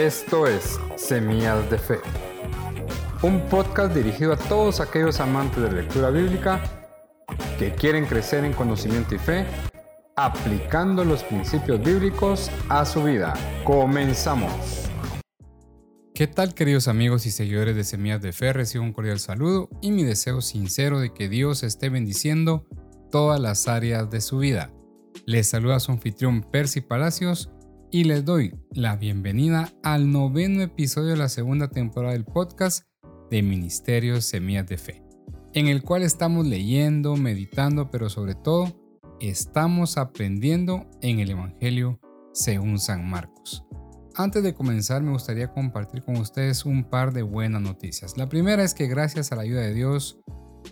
Esto es Semillas de Fe, un podcast dirigido a todos aquellos amantes de lectura bíblica que quieren crecer en conocimiento y fe, aplicando los principios bíblicos a su vida. Comenzamos. ¿Qué tal queridos amigos y seguidores de Semillas de Fe? Recibo un cordial saludo y mi deseo sincero de que Dios esté bendiciendo todas las áreas de su vida. Les saluda su anfitrión Percy Palacios y les doy la bienvenida al noveno episodio de la segunda temporada del podcast de Ministerios Semillas de Fe, en el cual estamos leyendo, meditando, pero sobre todo estamos aprendiendo en el Evangelio según San Marcos. Antes de comenzar me gustaría compartir con ustedes un par de buenas noticias. La primera es que gracias a la ayuda de Dios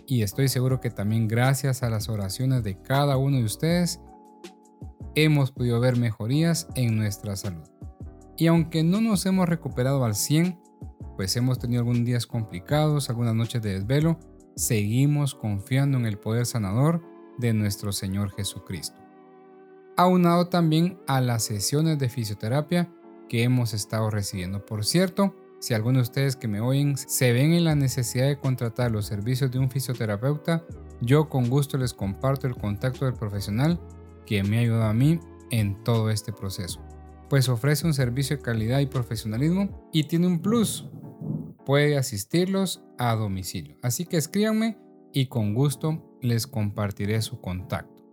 y estoy seguro que también gracias a las oraciones de cada uno de ustedes, hemos podido ver mejorías en nuestra salud. Y aunque no nos hemos recuperado al 100, pues hemos tenido algunos días complicados, algunas noches de desvelo, seguimos confiando en el poder sanador de nuestro Señor Jesucristo. Aunado también a las sesiones de fisioterapia que hemos estado recibiendo. Por cierto, si alguno de ustedes que me oyen se ven en la necesidad de contratar los servicios de un fisioterapeuta, yo con gusto les comparto el contacto del profesional que me ha ayudado a mí en todo este proceso. Pues ofrece un servicio de calidad y profesionalismo y tiene un plus. Puede asistirlos a domicilio. Así que escríbanme y con gusto les compartiré su contacto.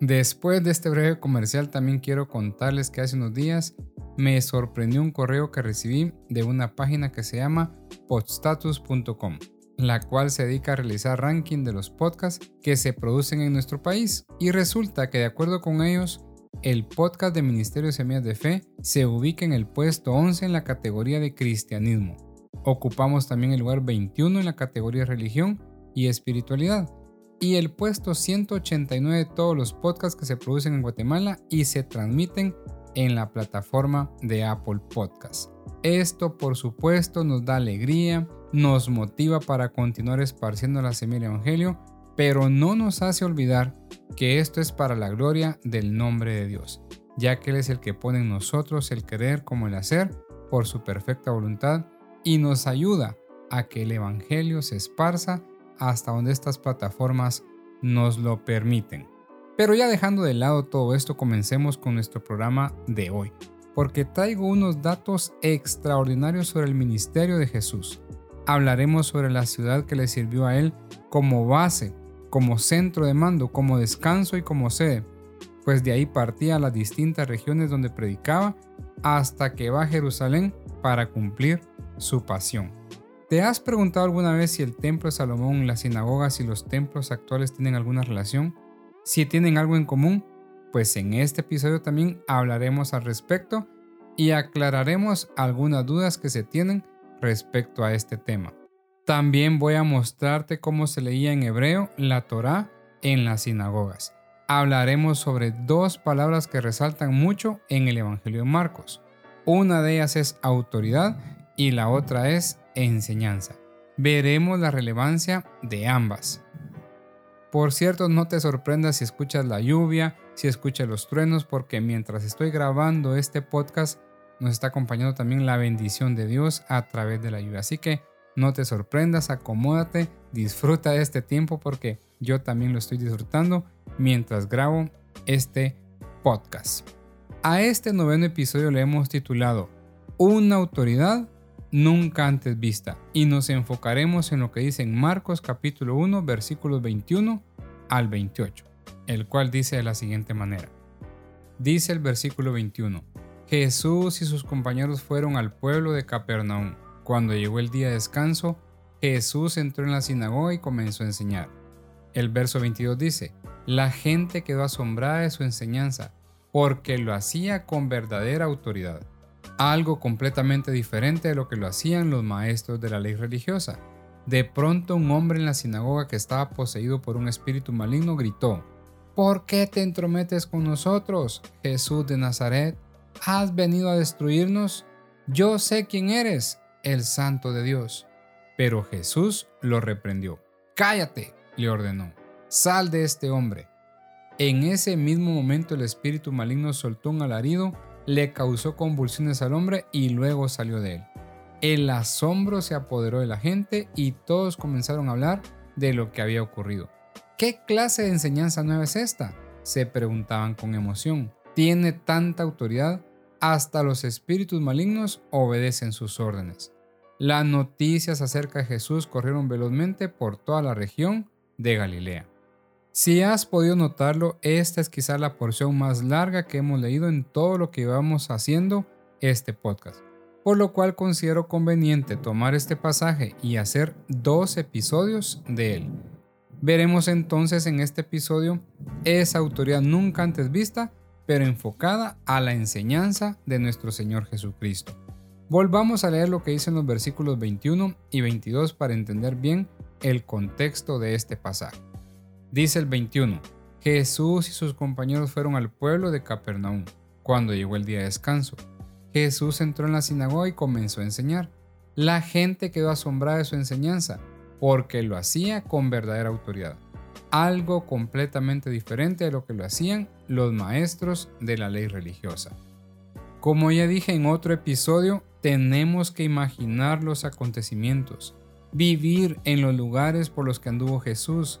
Después de este breve comercial también quiero contarles que hace unos días me sorprendió un correo que recibí de una página que se llama podstatus.com la cual se dedica a realizar ranking de los podcasts que se producen en nuestro país. Y resulta que de acuerdo con ellos, el podcast de Ministerio de Semillas de Fe se ubica en el puesto 11 en la categoría de cristianismo. Ocupamos también el lugar 21 en la categoría de religión y espiritualidad. Y el puesto 189 de todos los podcasts que se producen en Guatemala y se transmiten en la plataforma de Apple Podcasts. Esto por supuesto nos da alegría, nos motiva para continuar esparciendo la semilla Evangelio, pero no nos hace olvidar que esto es para la gloria del nombre de Dios, ya que Él es el que pone en nosotros el querer como el hacer por su perfecta voluntad y nos ayuda a que el Evangelio se esparza hasta donde estas plataformas nos lo permiten. Pero ya dejando de lado todo esto, comencemos con nuestro programa de hoy, porque traigo unos datos extraordinarios sobre el ministerio de Jesús. Hablaremos sobre la ciudad que le sirvió a él como base, como centro de mando, como descanso y como sede, pues de ahí partía a las distintas regiones donde predicaba hasta que va a Jerusalén para cumplir su pasión. ¿Te has preguntado alguna vez si el templo de Salomón, las sinagogas y los templos actuales tienen alguna relación? Si tienen algo en común, pues en este episodio también hablaremos al respecto y aclararemos algunas dudas que se tienen respecto a este tema. También voy a mostrarte cómo se leía en hebreo la Torá en las sinagogas. Hablaremos sobre dos palabras que resaltan mucho en el Evangelio de Marcos. Una de ellas es autoridad y la otra es enseñanza. Veremos la relevancia de ambas. Por cierto, no te sorprendas si escuchas la lluvia, si escuchas los truenos, porque mientras estoy grabando este podcast nos está acompañando también la bendición de Dios a través de la lluvia. Así que no te sorprendas, acomódate, disfruta de este tiempo porque yo también lo estoy disfrutando mientras grabo este podcast. A este noveno episodio le hemos titulado Una autoridad nunca antes vista y nos enfocaremos en lo que dice en Marcos capítulo 1 versículos 21 al 28, el cual dice de la siguiente manera. Dice el versículo 21, Jesús y sus compañeros fueron al pueblo de Capernaum. Cuando llegó el día de descanso, Jesús entró en la sinagoga y comenzó a enseñar. El verso 22 dice, la gente quedó asombrada de su enseñanza, porque lo hacía con verdadera autoridad algo completamente diferente de lo que lo hacían los maestros de la ley religiosa. De pronto un hombre en la sinagoga que estaba poseído por un espíritu maligno gritó, ¿Por qué te entrometes con nosotros, Jesús de Nazaret? ¿Has venido a destruirnos? Yo sé quién eres, el santo de Dios. Pero Jesús lo reprendió. Cállate, le ordenó. Sal de este hombre. En ese mismo momento el espíritu maligno soltó un alarido le causó convulsiones al hombre y luego salió de él. El asombro se apoderó de la gente y todos comenzaron a hablar de lo que había ocurrido. ¿Qué clase de enseñanza nueva es esta? se preguntaban con emoción. Tiene tanta autoridad, hasta los espíritus malignos obedecen sus órdenes. Las noticias acerca de Jesús corrieron velozmente por toda la región de Galilea. Si has podido notarlo, esta es quizá la porción más larga que hemos leído en todo lo que íbamos haciendo este podcast, por lo cual considero conveniente tomar este pasaje y hacer dos episodios de él. Veremos entonces en este episodio esa autoridad nunca antes vista, pero enfocada a la enseñanza de nuestro Señor Jesucristo. Volvamos a leer lo que dicen los versículos 21 y 22 para entender bien el contexto de este pasaje. Dice el 21, Jesús y sus compañeros fueron al pueblo de Capernaum cuando llegó el día de descanso. Jesús entró en la sinagoga y comenzó a enseñar. La gente quedó asombrada de su enseñanza porque lo hacía con verdadera autoridad, algo completamente diferente de lo que lo hacían los maestros de la ley religiosa. Como ya dije en otro episodio, tenemos que imaginar los acontecimientos, vivir en los lugares por los que anduvo Jesús,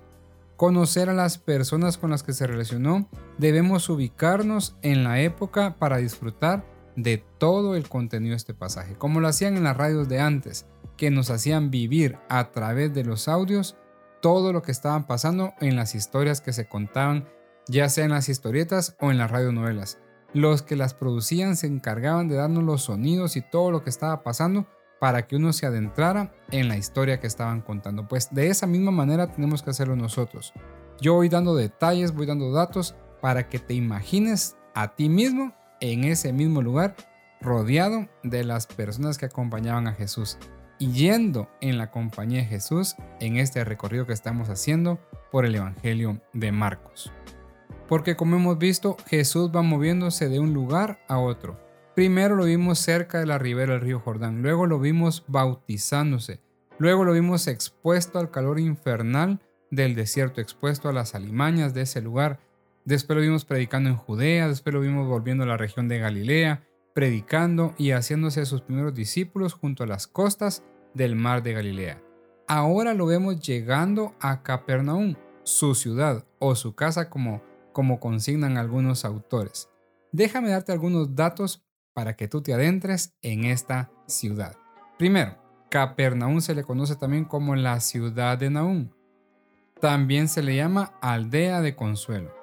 conocer a las personas con las que se relacionó, debemos ubicarnos en la época para disfrutar de todo el contenido de este pasaje, como lo hacían en las radios de antes, que nos hacían vivir a través de los audios todo lo que estaban pasando en las historias que se contaban, ya sea en las historietas o en las radionovelas. Los que las producían se encargaban de darnos los sonidos y todo lo que estaba pasando para que uno se adentrara en la historia que estaban contando. Pues de esa misma manera tenemos que hacerlo nosotros. Yo voy dando detalles, voy dando datos para que te imagines a ti mismo en ese mismo lugar, rodeado de las personas que acompañaban a Jesús yendo en la compañía de Jesús en este recorrido que estamos haciendo por el Evangelio de Marcos. Porque como hemos visto, Jesús va moviéndose de un lugar a otro Primero lo vimos cerca de la ribera del río Jordán, luego lo vimos bautizándose, luego lo vimos expuesto al calor infernal del desierto, expuesto a las alimañas de ese lugar, después lo vimos predicando en Judea, después lo vimos volviendo a la región de Galilea, predicando y haciéndose sus primeros discípulos junto a las costas del mar de Galilea. Ahora lo vemos llegando a Capernaum, su ciudad o su casa como, como consignan algunos autores. Déjame darte algunos datos para que tú te adentres en esta ciudad. Primero, Capernaum se le conoce también como la ciudad de Naúm. También se le llama aldea de consuelo.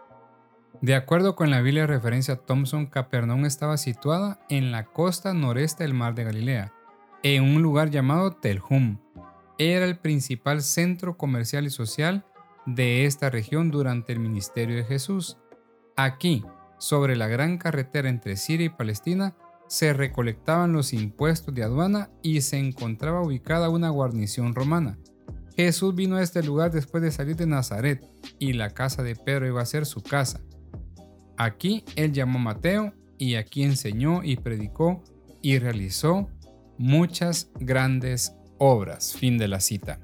De acuerdo con la Biblia referencia Thompson, Capernaum estaba situada en la costa noreste del mar de Galilea, en un lugar llamado Telhum. Era el principal centro comercial y social de esta región durante el ministerio de Jesús. Aquí, sobre la gran carretera entre Siria y Palestina, se recolectaban los impuestos de aduana y se encontraba ubicada una guarnición romana. Jesús vino a este lugar después de salir de Nazaret y la casa de Pedro iba a ser su casa. Aquí él llamó a Mateo y aquí enseñó y predicó y realizó muchas grandes obras. Fin de la cita.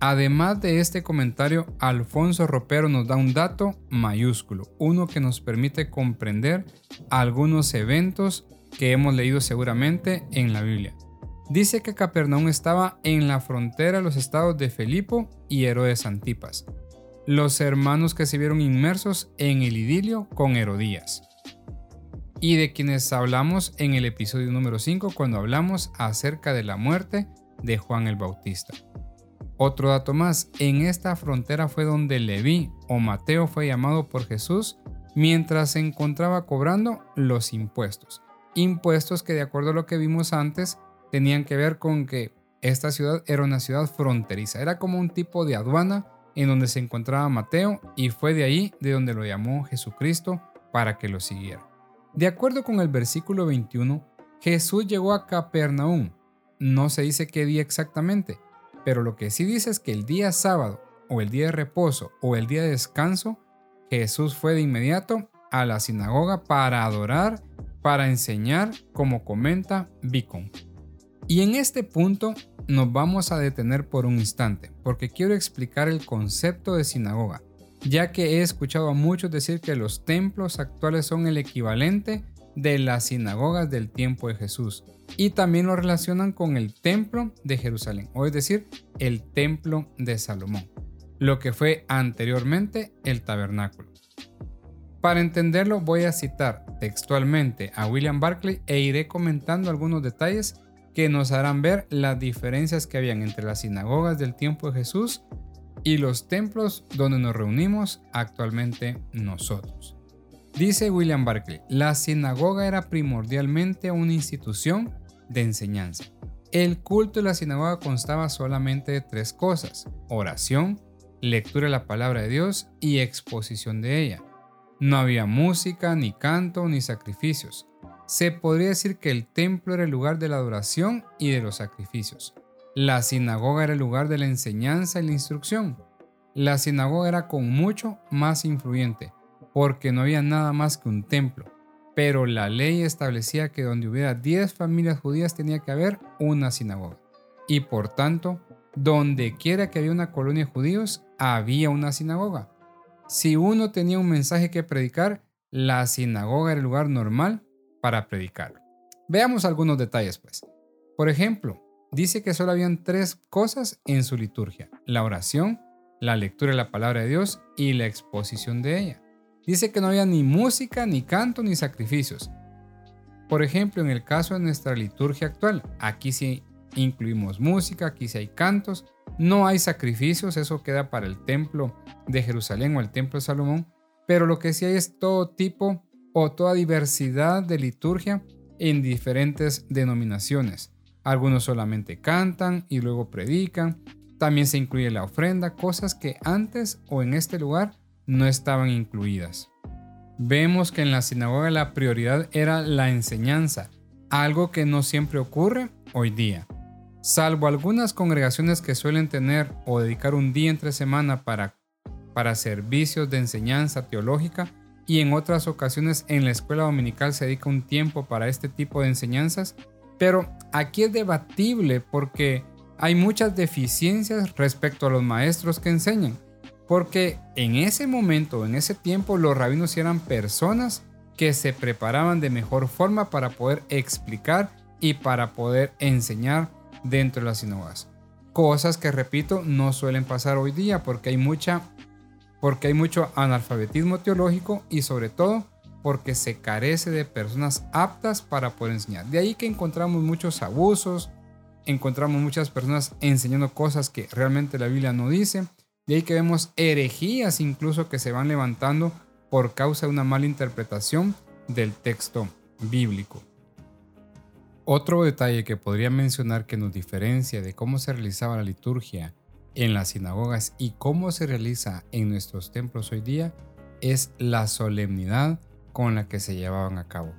Además de este comentario, Alfonso Ropero nos da un dato mayúsculo, uno que nos permite comprender algunos eventos que hemos leído seguramente en la Biblia. Dice que Capernaum estaba en la frontera de los estados de Felipo y Herodes Antipas, los hermanos que se vieron inmersos en el idilio con Herodías, y de quienes hablamos en el episodio número 5 cuando hablamos acerca de la muerte de Juan el Bautista. Otro dato más, en esta frontera fue donde Leví o Mateo fue llamado por Jesús mientras se encontraba cobrando los impuestos. Impuestos que de acuerdo a lo que vimos antes tenían que ver con que esta ciudad era una ciudad fronteriza, era como un tipo de aduana en donde se encontraba Mateo y fue de ahí de donde lo llamó Jesucristo para que lo siguiera. De acuerdo con el versículo 21, Jesús llegó a Capernaum. No se dice qué día exactamente, pero lo que sí dice es que el día sábado o el día de reposo o el día de descanso, Jesús fue de inmediato a la sinagoga para adorar, para enseñar, como comenta Bicon. Y en este punto nos vamos a detener por un instante, porque quiero explicar el concepto de sinagoga, ya que he escuchado a muchos decir que los templos actuales son el equivalente de las sinagogas del tiempo de Jesús y también lo relacionan con el templo de Jerusalén, o es decir, el templo de Salomón, lo que fue anteriormente el tabernáculo. Para entenderlo voy a citar textualmente a William Barclay e iré comentando algunos detalles que nos harán ver las diferencias que habían entre las sinagogas del tiempo de Jesús y los templos donde nos reunimos actualmente nosotros. Dice William Barclay, la sinagoga era primordialmente una institución de enseñanza. El culto de la sinagoga constaba solamente de tres cosas, oración, lectura de la palabra de Dios y exposición de ella. No había música, ni canto, ni sacrificios. Se podría decir que el templo era el lugar de la adoración y de los sacrificios. La sinagoga era el lugar de la enseñanza y la instrucción. La sinagoga era con mucho más influyente, porque no había nada más que un templo. Pero la ley establecía que donde hubiera 10 familias judías tenía que haber una sinagoga. Y por tanto, donde quiera que había una colonia de judíos, había una sinagoga. Si uno tenía un mensaje que predicar, la sinagoga era el lugar normal para predicar. Veamos algunos detalles, pues. Por ejemplo, dice que solo habían tres cosas en su liturgia, la oración, la lectura de la palabra de Dios y la exposición de ella. Dice que no había ni música, ni canto, ni sacrificios. Por ejemplo, en el caso de nuestra liturgia actual, aquí sí incluimos música, aquí sí hay cantos, no hay sacrificios, eso queda para el templo de Jerusalén o el templo de Salomón, pero lo que sí hay es todo tipo o toda diversidad de liturgia en diferentes denominaciones. Algunos solamente cantan y luego predican. También se incluye la ofrenda, cosas que antes o en este lugar no estaban incluidas. Vemos que en la sinagoga la prioridad era la enseñanza, algo que no siempre ocurre hoy día. Salvo algunas congregaciones que suelen tener o dedicar un día entre semana para, para servicios de enseñanza teológica y en otras ocasiones en la escuela dominical se dedica un tiempo para este tipo de enseñanzas, pero aquí es debatible porque hay muchas deficiencias respecto a los maestros que enseñan, porque en ese momento, en ese tiempo, los rabinos eran personas que se preparaban de mejor forma para poder explicar y para poder enseñar dentro de las sinagogas. Cosas que, repito, no suelen pasar hoy día porque hay mucha porque hay mucho analfabetismo teológico y sobre todo porque se carece de personas aptas para poder enseñar. De ahí que encontramos muchos abusos, encontramos muchas personas enseñando cosas que realmente la Biblia no dice. De ahí que vemos herejías incluso que se van levantando por causa de una mala interpretación del texto bíblico. Otro detalle que podría mencionar que nos diferencia de cómo se realizaba la liturgia en las sinagogas y cómo se realiza en nuestros templos hoy día es la solemnidad con la que se llevaban a cabo.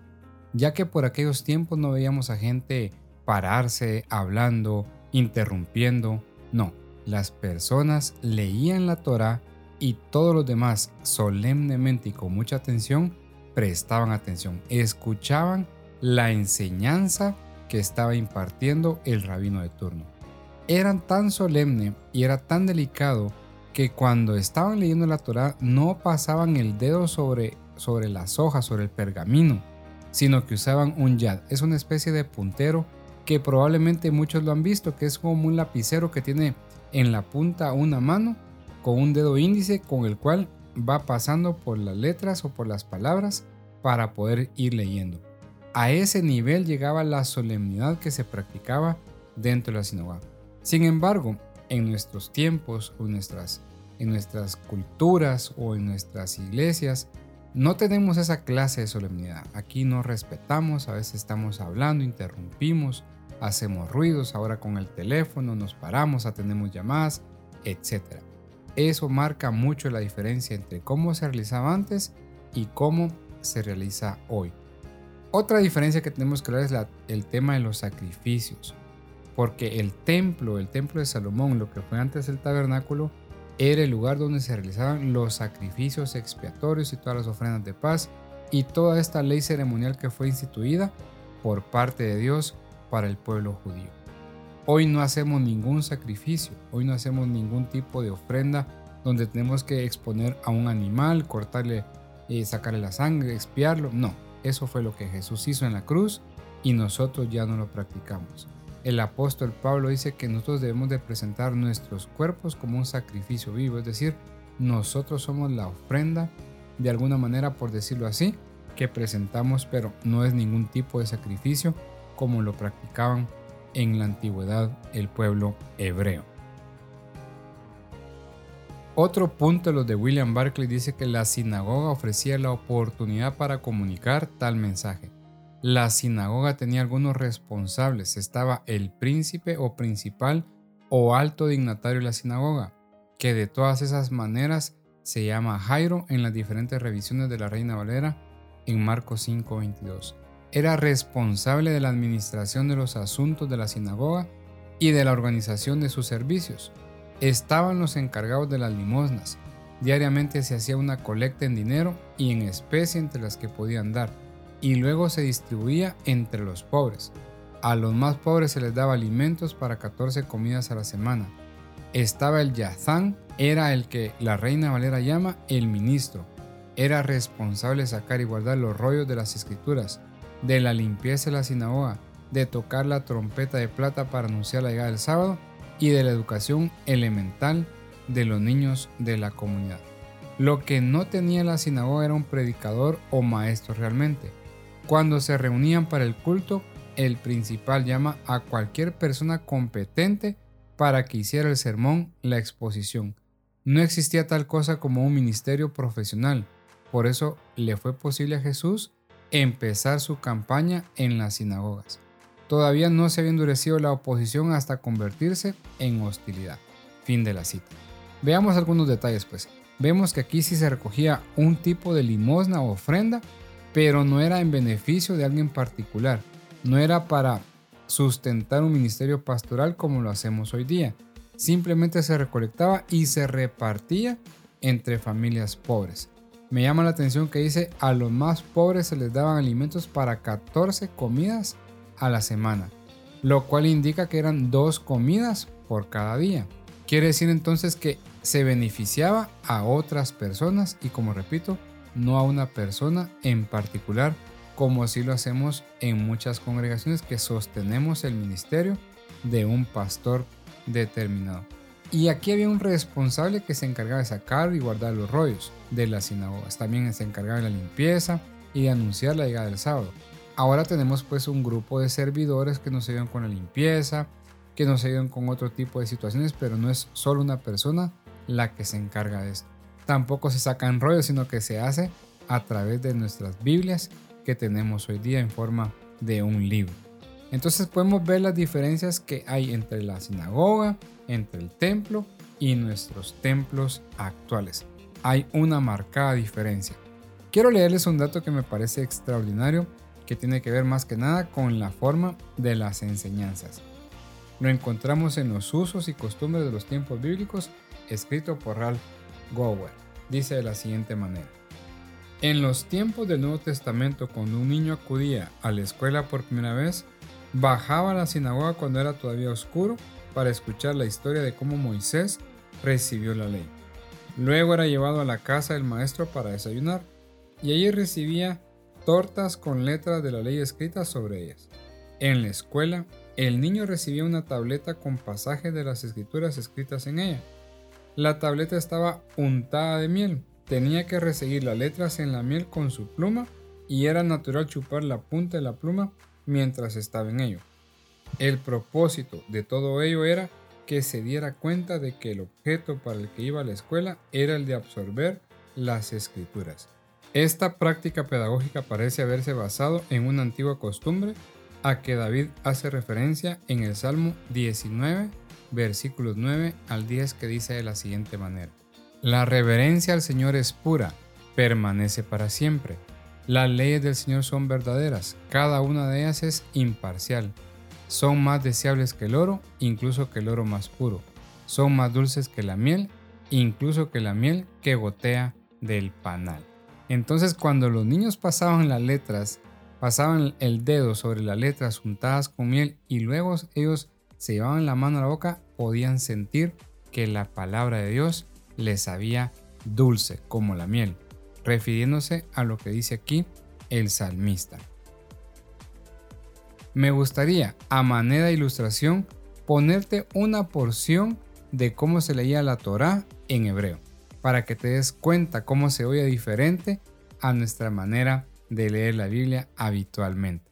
Ya que por aquellos tiempos no veíamos a gente pararse, hablando, interrumpiendo. No, las personas leían la Torah y todos los demás solemnemente y con mucha atención prestaban atención, escuchaban la enseñanza que estaba impartiendo el rabino de turno. Eran tan solemne y era tan delicado que cuando estaban leyendo la Torah no pasaban el dedo sobre, sobre las hojas, sobre el pergamino, sino que usaban un yad. Es una especie de puntero que probablemente muchos lo han visto, que es como un lapicero que tiene en la punta una mano con un dedo índice con el cual va pasando por las letras o por las palabras para poder ir leyendo. A ese nivel llegaba la solemnidad que se practicaba dentro de la sinagoga. Sin embargo, en nuestros tiempos o nuestras, en nuestras culturas o en nuestras iglesias, no tenemos esa clase de solemnidad. Aquí no respetamos, a veces estamos hablando, interrumpimos, hacemos ruidos, ahora con el teléfono nos paramos, atendemos llamadas, etc. Eso marca mucho la diferencia entre cómo se realizaba antes y cómo se realiza hoy. Otra diferencia que tenemos que ver es el tema de los sacrificios, porque el templo, el templo de Salomón, lo que fue antes el tabernáculo, era el lugar donde se realizaban los sacrificios expiatorios y todas las ofrendas de paz y toda esta ley ceremonial que fue instituida por parte de Dios para el pueblo judío. Hoy no hacemos ningún sacrificio, hoy no hacemos ningún tipo de ofrenda donde tenemos que exponer a un animal, cortarle, eh, sacarle la sangre, expiarlo, no Eso fue lo que Jesús hizo en la cruz y nosotros ya no lo practicamos. El apóstol Pablo dice que nosotros debemos de presentar nuestros cuerpos como un sacrificio vivo, es decir, nosotros somos la ofrenda, de alguna manera por decirlo así, que presentamos, pero no es ningún tipo de sacrificio como lo practicaban en la antigüedad el pueblo hebreo. Otro punto los de William Barclay dice que la sinagoga ofrecía la oportunidad para comunicar tal mensaje. La sinagoga tenía algunos responsables, estaba el príncipe o principal o alto dignatario de la sinagoga, que de todas esas maneras se llama Jairo en las diferentes revisiones de la Reina Valera en Marcos 5:22. Era responsable de la administración de los asuntos de la sinagoga y de la organización de sus servicios estaban los encargados de las limosnas. Diariamente se hacía una colecta en dinero y en especie entre las que podían dar, y luego se distribuía entre los pobres. A los más pobres se les daba alimentos para 14 comidas a la semana. Estaba el Yazán, era el que la reina Valera llama el ministro. Era responsable de sacar y guardar los rollos de las escrituras, de la limpieza de la sinagoga, de tocar la trompeta de plata para anunciar la llegada del sábado y de la educación elemental de los niños de la comunidad. Lo que no tenía la sinagoga era un predicador o maestro realmente. Cuando se reunían para el culto, el principal llama a cualquier persona competente para que hiciera el sermón, la exposición. No existía tal cosa como un ministerio profesional, por eso le fue posible a Jesús empezar su campaña en las sinagogas. Todavía no se había endurecido la oposición hasta convertirse en hostilidad. Fin de la cita. Veamos algunos detalles pues. Vemos que aquí sí se recogía un tipo de limosna o ofrenda, pero no era en beneficio de alguien particular. No era para sustentar un ministerio pastoral como lo hacemos hoy día. Simplemente se recolectaba y se repartía entre familias pobres. Me llama la atención que dice a los más pobres se les daban alimentos para 14 comidas a la semana, lo cual indica que eran dos comidas por cada día. Quiere decir entonces que se beneficiaba a otras personas y como repito, no a una persona en particular, como si lo hacemos en muchas congregaciones que sostenemos el ministerio de un pastor determinado. Y aquí había un responsable que se encargaba de sacar y guardar los rollos de las sinagogas. También se encargaba de la limpieza y de anunciar la llegada del sábado. Ahora tenemos pues un grupo de servidores que nos ayudan con la limpieza, que nos ayudan con otro tipo de situaciones, pero no es solo una persona la que se encarga de esto. Tampoco se sacan rollos, sino que se hace a través de nuestras Biblias que tenemos hoy día en forma de un libro. Entonces podemos ver las diferencias que hay entre la sinagoga, entre el templo y nuestros templos actuales. Hay una marcada diferencia. Quiero leerles un dato que me parece extraordinario que tiene que ver más que nada con la forma de las enseñanzas. Lo encontramos en los usos y costumbres de los tiempos bíblicos, escrito por Ralph Gower. Dice de la siguiente manera. En los tiempos del Nuevo Testamento, cuando un niño acudía a la escuela por primera vez, bajaba a la sinagoga cuando era todavía oscuro para escuchar la historia de cómo Moisés recibió la ley. Luego era llevado a la casa del maestro para desayunar y allí recibía tortas con letras de la ley escritas sobre ellas. En la escuela, el niño recibía una tableta con pasajes de las escrituras escritas en ella. La tableta estaba untada de miel. Tenía que reseguir las letras en la miel con su pluma y era natural chupar la punta de la pluma mientras estaba en ello. El propósito de todo ello era que se diera cuenta de que el objeto para el que iba a la escuela era el de absorber las escrituras. Esta práctica pedagógica parece haberse basado en una antigua costumbre a que David hace referencia en el Salmo 19, versículos 9 al 10 que dice de la siguiente manera. La reverencia al Señor es pura, permanece para siempre. Las leyes del Señor son verdaderas, cada una de ellas es imparcial. Son más deseables que el oro, incluso que el oro más puro. Son más dulces que la miel, incluso que la miel que gotea del panal. Entonces cuando los niños pasaban las letras, pasaban el dedo sobre las letras untadas con miel y luego ellos se llevaban la mano a la boca, podían sentir que la palabra de Dios les sabía dulce como la miel, refiriéndose a lo que dice aquí el salmista. Me gustaría, a manera de ilustración, ponerte una porción de cómo se leía la Torá en hebreo, para que te des cuenta cómo se oye diferente a nuestra manera de leer la Biblia habitualmente.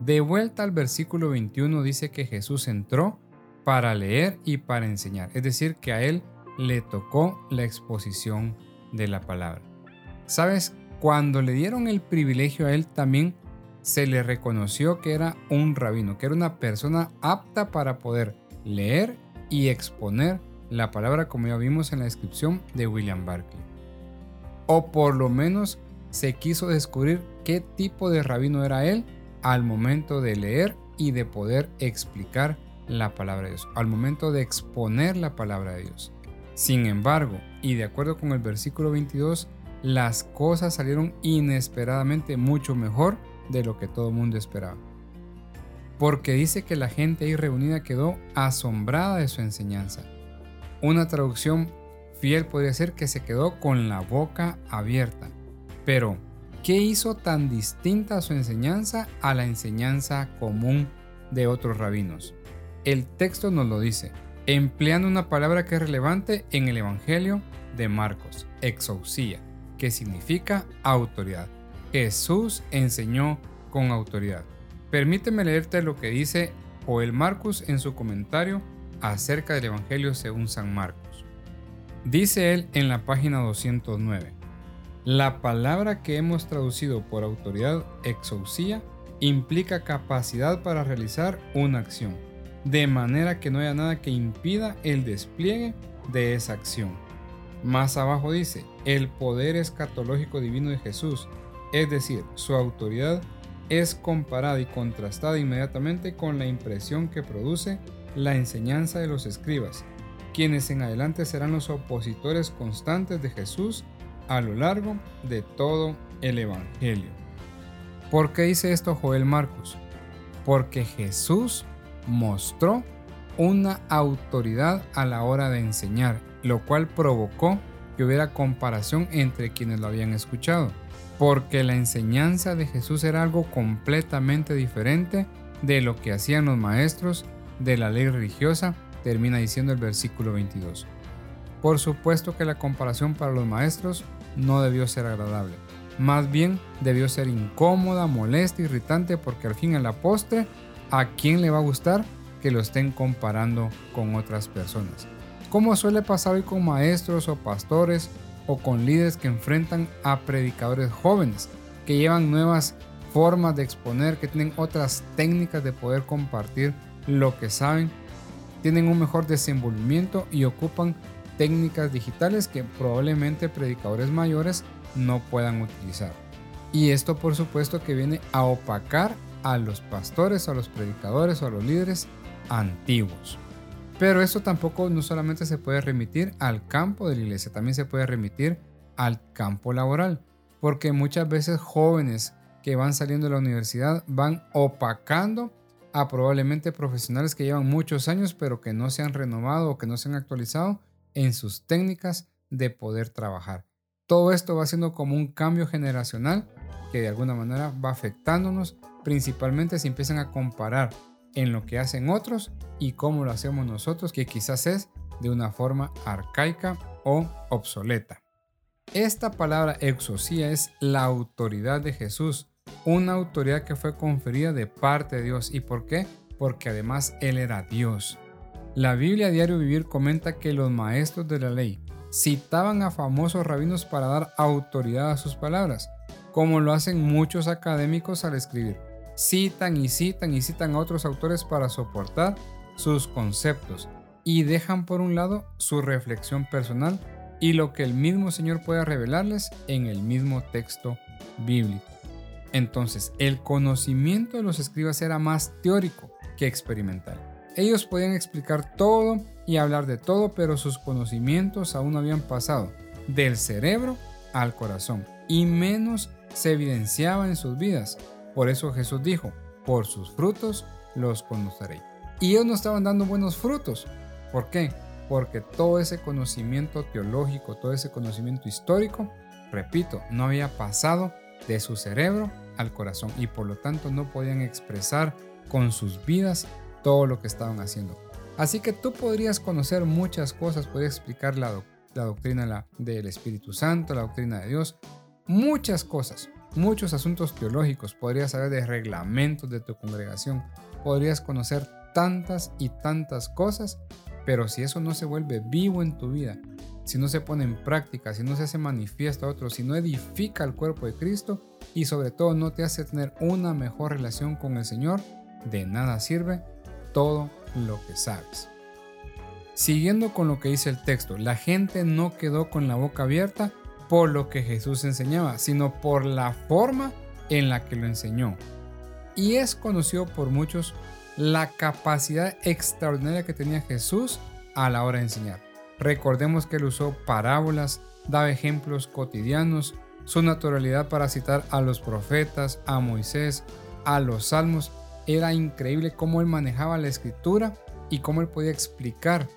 De vuelta al versículo 21 dice que Jesús entró para leer y para enseñar. Es decir, que a él le tocó la exposición de la palabra. ¿Sabes? Cuando le dieron el privilegio a él también se le reconoció que era un rabino, que era una persona apta para poder leer y exponer la palabra como ya vimos en la descripción de William Barclay. O por lo menos se quiso descubrir qué tipo de rabino era él al momento de leer y de poder explicar la palabra de Dios, al momento de exponer la palabra de Dios. Sin embargo, y de acuerdo con el versículo 22, las cosas salieron inesperadamente mucho mejor de lo que todo el mundo esperaba. Porque dice que la gente ahí reunida quedó asombrada de su enseñanza. Una traducción fiel podría ser que se quedó con la boca abierta. Pero, ¿qué hizo tan distinta su enseñanza a la enseñanza común de otros rabinos? El texto nos lo dice, empleando una palabra que es relevante en el Evangelio de Marcos, exousia, que significa autoridad. Jesús enseñó con autoridad. Permíteme leerte lo que dice Joel Marcus en su comentario acerca del Evangelio según San Marcos. Dice él en la página 209, la palabra que hemos traducido por autoridad exousia implica capacidad para realizar una acción de manera que no haya nada que impida el despliegue de esa acción. Más abajo dice, el poder escatológico divino de Jesús, es decir, su autoridad, es comparada y contrastada inmediatamente con la impresión que produce la enseñanza de los escribas, quienes en adelante serán los opositores constantes de Jesús a lo largo de todo el Evangelio. ¿Por qué dice esto Joel Marcos? Porque Jesús mostró una autoridad a la hora de enseñar, lo cual provocó que hubiera comparación entre quienes lo habían escuchado, porque la enseñanza de Jesús era algo completamente diferente de lo que hacían los maestros de la ley religiosa, termina diciendo el versículo 22. Por supuesto que la comparación para los maestros no debió ser agradable, más bien debió ser incómoda, molesta, irritante, porque al fin a la postre ¿A quién le va a gustar que lo estén comparando con otras personas? Como suele pasar hoy con maestros o pastores o con líderes que enfrentan a predicadores jóvenes que llevan nuevas formas de exponer, que tienen otras técnicas de poder compartir lo que saben, tienen un mejor desenvolvimiento y ocupan técnicas digitales que probablemente predicadores mayores no puedan utilizar. Y esto por supuesto que viene a opacar a los pastores, a los predicadores o a los líderes antiguos. Pero esto tampoco no solamente se puede remitir al campo de la iglesia, también se puede remitir al campo laboral, porque muchas veces jóvenes que van saliendo de la universidad van opacando a probablemente profesionales que llevan muchos años pero que no se han renovado o que no se han actualizado en sus técnicas de poder trabajar. Todo esto va siendo como un cambio generacional que de alguna manera va afectándonos principalmente si empiezan a comparar en lo que hacen otros y cómo lo hacemos nosotros, que quizás es de una forma arcaica o obsoleta. Esta palabra exosía es la autoridad de Jesús, una autoridad que fue conferida de parte de Dios. ¿Y por qué? Porque además Él era Dios. La Biblia Diario Vivir comenta que los maestros de la ley citaban a famosos rabinos para dar autoridad a sus palabras, como lo hacen muchos académicos al escribir citan y citan y citan a otros autores para soportar sus conceptos y dejan por un lado su reflexión personal y lo que el mismo Señor pueda revelarles en el mismo texto bíblico. Entonces, el conocimiento de los escribas era más teórico que experimental. Ellos podían explicar todo y hablar de todo, pero sus conocimientos aún habían pasado del cerebro al corazón y menos se evidenciaba en sus vidas. Por eso Jesús dijo, por sus frutos los conoceréis. Y ellos no estaban dando buenos frutos. ¿Por qué? Porque todo ese conocimiento teológico, todo ese conocimiento histórico, repito, no había pasado de su cerebro al corazón y por lo tanto no podían expresar con sus vidas todo lo que estaban haciendo. Así que tú podrías conocer muchas cosas, podrías explicar la, doctrina del Espíritu Santo, la doctrina de Dios, muchas cosas, muchos asuntos teológicos, podrías saber de reglamentos de tu congregación, podrías conocer tantas y tantas cosas, pero si eso no se vuelve vivo en tu vida, si no se pone en práctica, si no se hace manifiesto a otros, si no edifica el cuerpo de Cristo y sobre todo no te hace tener una mejor relación con el Señor, de nada sirve todo lo que sabes. Siguiendo con lo que dice el texto, la gente no quedó con la boca abierta por lo que Jesús enseñaba, sino por la forma en la que lo enseñó. Y es conocido por muchos la capacidad extraordinaria que tenía Jesús a la hora de enseñar. Recordemos que él usó parábolas, daba ejemplos cotidianos, su naturalidad para citar a los profetas, a Moisés, a los salmos. Era increíble cómo él manejaba la escritura y cómo él podía explicar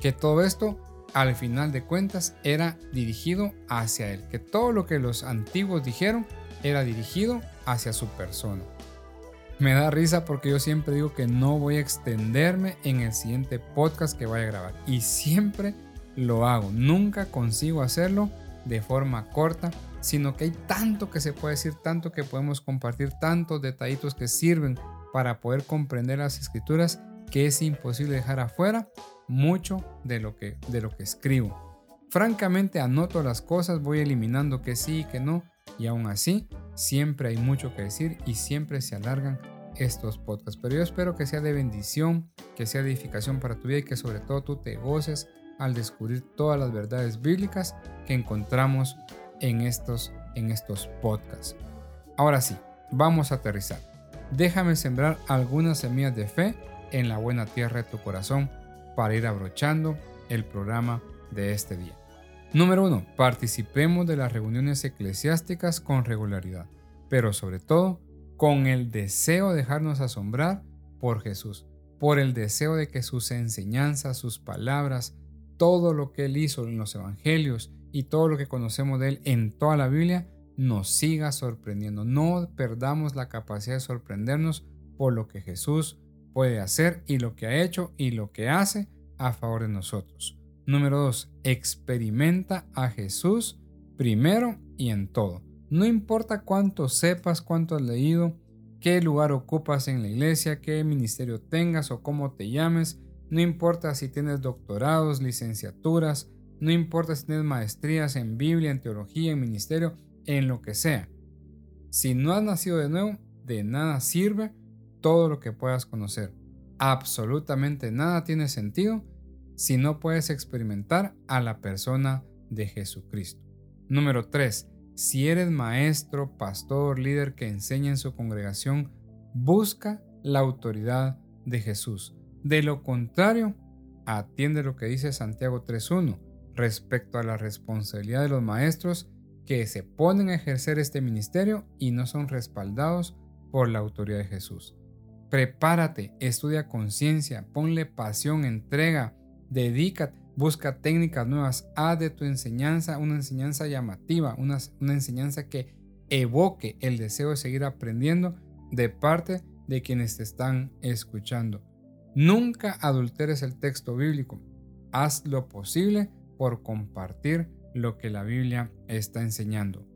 que todo esto, al final de cuentas, era dirigido hacia él, que todo lo que los antiguos dijeron era dirigido hacia su persona. Me da risa porque yo siempre digo que no voy a extenderme en el siguiente podcast que vaya a grabar. Y siempre lo hago. Nunca consigo hacerlo de forma corta, sino que hay tanto que se puede decir, tanto que podemos compartir, tantos detallitos que sirven para poder comprender las escrituras que es imposible dejar afuera mucho de lo que, de lo que escribo. Francamente anoto las cosas, voy eliminando que sí y que no, y aún así siempre hay mucho que decir y siempre se alargan estos podcasts. Pero yo espero que sea de bendición, que sea de edificación para tu vida y que sobre todo tú te goces al descubrir todas las verdades bíblicas que encontramos en estos, en estos podcasts. Ahora sí, vamos a aterrizar. Déjame sembrar algunas semillas de fe en la buena tierra de tu corazón para ir abrochando el programa de este día. Número 1. Participemos de las reuniones eclesiásticas con regularidad, pero sobre todo con el deseo de dejarnos asombrar por Jesús, por el deseo de que sus enseñanzas, sus palabras, todo lo que él hizo en los evangelios y todo lo que conocemos de él en toda la Biblia nos siga sorprendiendo. No perdamos la capacidad de sorprendernos por lo que Jesús puede hacer y lo que ha hecho y lo que hace a favor de nosotros. Número 2. Experimenta a Jesús primero y en todo. No importa cuánto sepas, cuánto has leído, qué lugar ocupas en la iglesia, qué ministerio tengas o cómo te llames, no importa si tienes doctorados, licenciaturas, no importa si tienes maestrías en Biblia, en teología, en ministerio, en lo que sea. Si no has nacido de nuevo, de nada sirve todo lo que puedas conocer. Absolutamente nada tiene sentido si no puedes experimentar a la persona de Jesucristo. Número 3. Si eres maestro, pastor, líder que enseña en su congregación, busca la autoridad de Jesús. De lo contrario, atiende lo que dice Santiago 3.1 respecto a la responsabilidad de los maestros que se ponen a ejercer este ministerio y no son respaldados por la autoridad de Jesús. Prepárate, estudia conciencia, ponle pasión, entrega, dedícate, busca técnicas nuevas, haz de tu enseñanza una enseñanza llamativa, una, una enseñanza que evoque el deseo de seguir aprendiendo de parte de quienes te están escuchando. Nunca adulteres el texto bíblico. Haz lo posible por compartir lo que la Biblia está enseñando.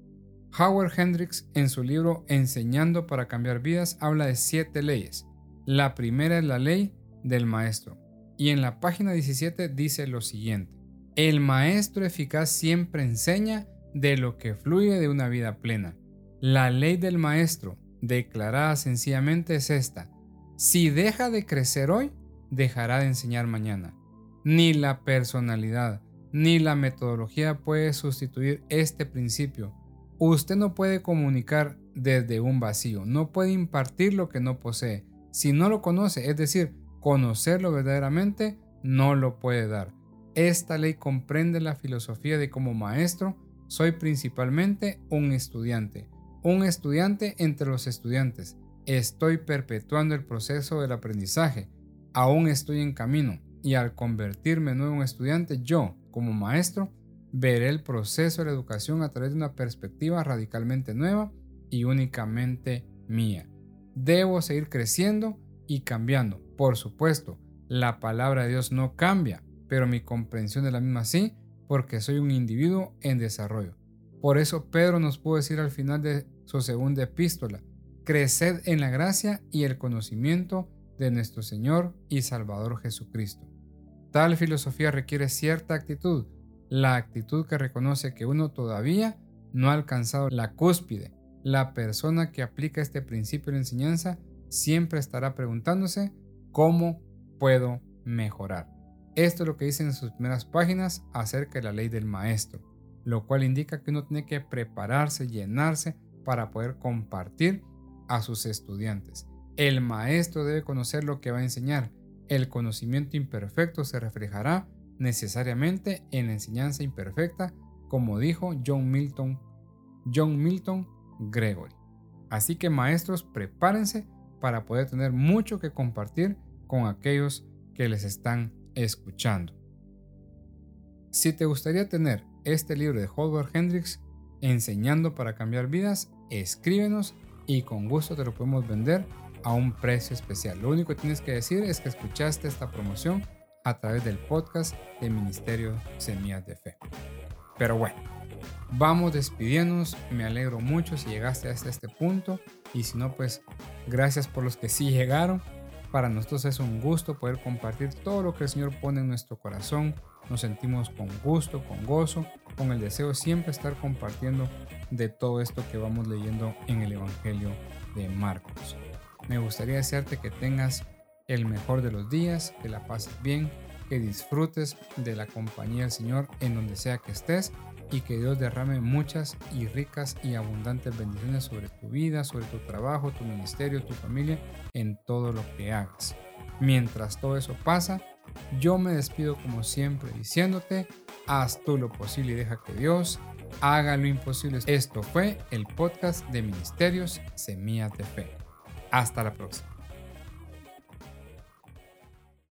Howard Hendricks en su libro Enseñando para cambiar vidas habla de siete leyes. La primera es la ley del maestro. Y en la página 17 dice lo siguiente. El maestro eficaz siempre enseña de lo que fluye de una vida plena. La ley del maestro, declarada sencillamente, es esta. Si deja de crecer hoy, dejará de enseñar mañana. Ni la personalidad, ni la metodología puede sustituir este principio. Usted no puede comunicar desde un vacío, no puede impartir lo que no posee. Si no lo conoce, es decir, conocerlo verdaderamente, no lo puede dar. Esta ley comprende la filosofía de como maestro, soy principalmente un estudiante, un estudiante entre los estudiantes. Estoy perpetuando el proceso del aprendizaje, aún estoy en camino y al convertirme en un estudiante, yo, como maestro, veré el proceso de la educación a través de una perspectiva radicalmente nueva y únicamente mía. Debo seguir creciendo y cambiando. Por supuesto, la palabra de Dios no cambia, pero mi comprensión de la misma sí, porque soy un individuo en desarrollo. Por eso Pedro nos pudo decir al final de su segunda epístola, creced en la gracia y el conocimiento de nuestro Señor y Salvador Jesucristo. Tal filosofía requiere cierta actitud, la actitud que reconoce que uno todavía no ha alcanzado la cúspide. La persona que aplica este principio de enseñanza siempre estará preguntándose cómo puedo mejorar. Esto es lo que dice en sus primeras páginas acerca de la ley del maestro, lo cual indica que uno tiene que prepararse, llenarse para poder compartir a sus estudiantes. El maestro debe conocer lo que va a enseñar. El conocimiento imperfecto se reflejará necesariamente en la enseñanza imperfecta, como dijo John Milton, John Milton Gregory. Así que maestros, prepárense para poder tener mucho que compartir con aquellos que les están escuchando. Si te gustaría tener este libro de Holbert Hendricks, Enseñando para cambiar vidas, escríbenos y con gusto te lo podemos vender a un precio especial. Lo único que tienes que decir es que escuchaste esta promoción a través del podcast de Ministerio Semillas de Fe. Pero bueno, vamos despidiéndonos. Me alegro mucho si llegaste hasta este punto y si no, pues gracias por los que sí llegaron. Para nosotros es un gusto poder compartir todo lo que el Señor pone en nuestro corazón. Nos sentimos con gusto, con gozo, con el deseo siempre estar compartiendo de todo esto que vamos leyendo en el Evangelio de Marcos. Me gustaría desearte que tengas el mejor de los días, que la pases bien, que disfrutes de la compañía del Señor en donde sea que estés y que Dios derrame muchas y ricas y abundantes bendiciones sobre tu vida, sobre tu trabajo, tu ministerio, tu familia, en todo lo que hagas. Mientras todo eso pasa, yo me despido como siempre diciéndote, haz tú lo posible y deja que Dios haga lo imposible. Esto fue el podcast de Ministerios Semillas de Fe. Hasta la próxima.